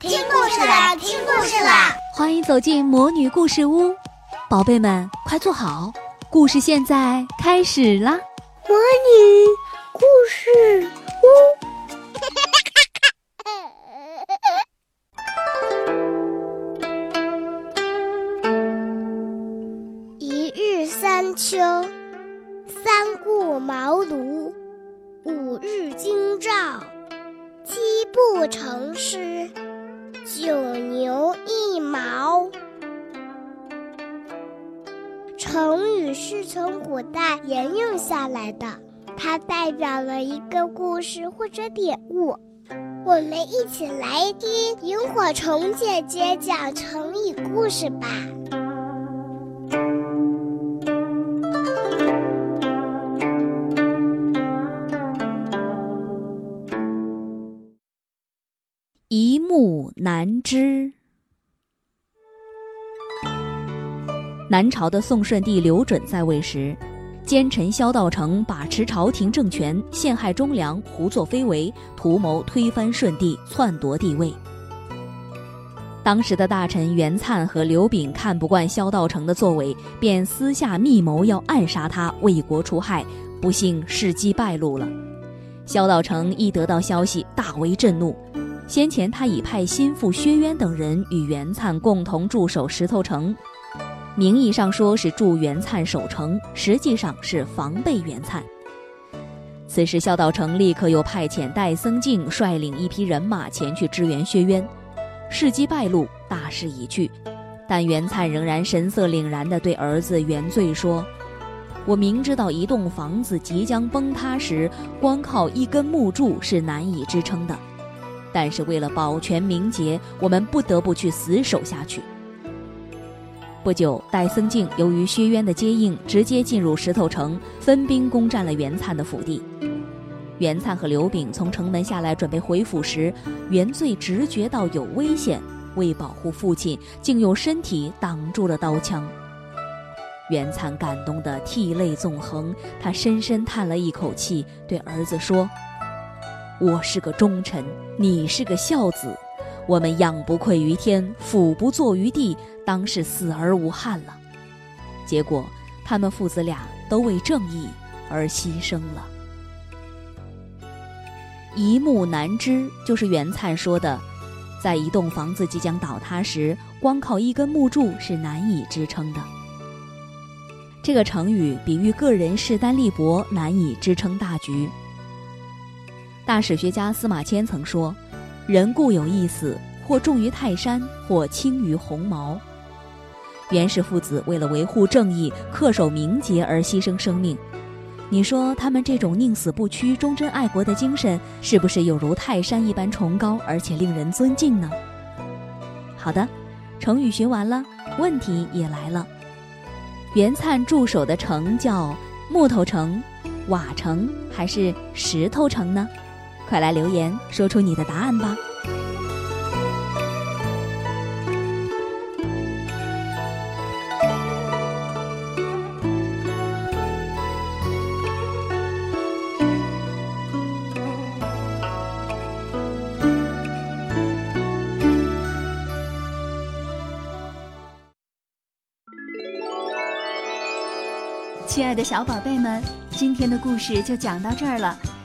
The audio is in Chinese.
听故事啦，听故事啦！欢迎走进魔女故事屋，宝贝们快坐好，故事现在开始啦！魔女故事屋，一日三秋，三顾茅庐，五日京兆。七步成诗，成语是从古代沿用下来的，它代表了一个故事或者典故。我们一起来听萤火虫姐姐讲成语故事吧。一目难知。南朝的宋顺帝刘准在位时，奸臣萧道成把持朝廷政权，陷害忠良，胡作非为，图谋推翻顺帝，篡夺帝位。当时的大臣袁粲和刘炳看不惯萧道成的作为，便私下密谋要暗杀他，为国除害。不幸事机败露了。萧道成一得到消息，大为震怒。先前他已派心腹薛渊等人与袁粲共同驻守石头城，名义上说是助袁粲守城，实际上是防备袁粲。此时萧道成立刻又派遣戴僧敬率领一批人马前去支援薛渊，事机败露，大势已去，但袁粲仍然神色凛然地对儿子袁罪说：“我明知道一栋房子即将崩塌时，光靠一根木柱是难以支撑的。”但是为了保全名节，我们不得不去死守下去。不久，戴僧敬由于薛渊的接应，直接进入石头城，分兵攻占了袁粲的府邸。袁粲和刘炳从城门下来准备回府时，袁罪直觉到有危险，为保护父亲，竟用身体挡住了刀枪。袁粲感动得涕泪纵横，他深深叹了一口气，对儿子说。我是个忠臣，你是个孝子，我们仰不愧于天，俯不怍于地，当是死而无憾了。结果，他们父子俩都为正义而牺牲了。一目难支，就是袁灿说的，在一栋房子即将倒塌时，光靠一根木柱是难以支撑的。这个成语比喻个人势单力薄，难以支撑大局。大史学家司马迁曾说：“人固有一死，或重于泰山，或轻于鸿毛。”袁氏父子为了维护正义、恪守名节而牺牲生命，你说他们这种宁死不屈、忠贞爱国的精神，是不是有如泰山一般崇高，而且令人尊敬呢？好的，成语学完了，问题也来了：袁粲驻守的城叫木头城、瓦城还是石头城呢？快来留言，说出你的答案吧！亲爱的小宝贝们，今天的故事就讲到这儿了。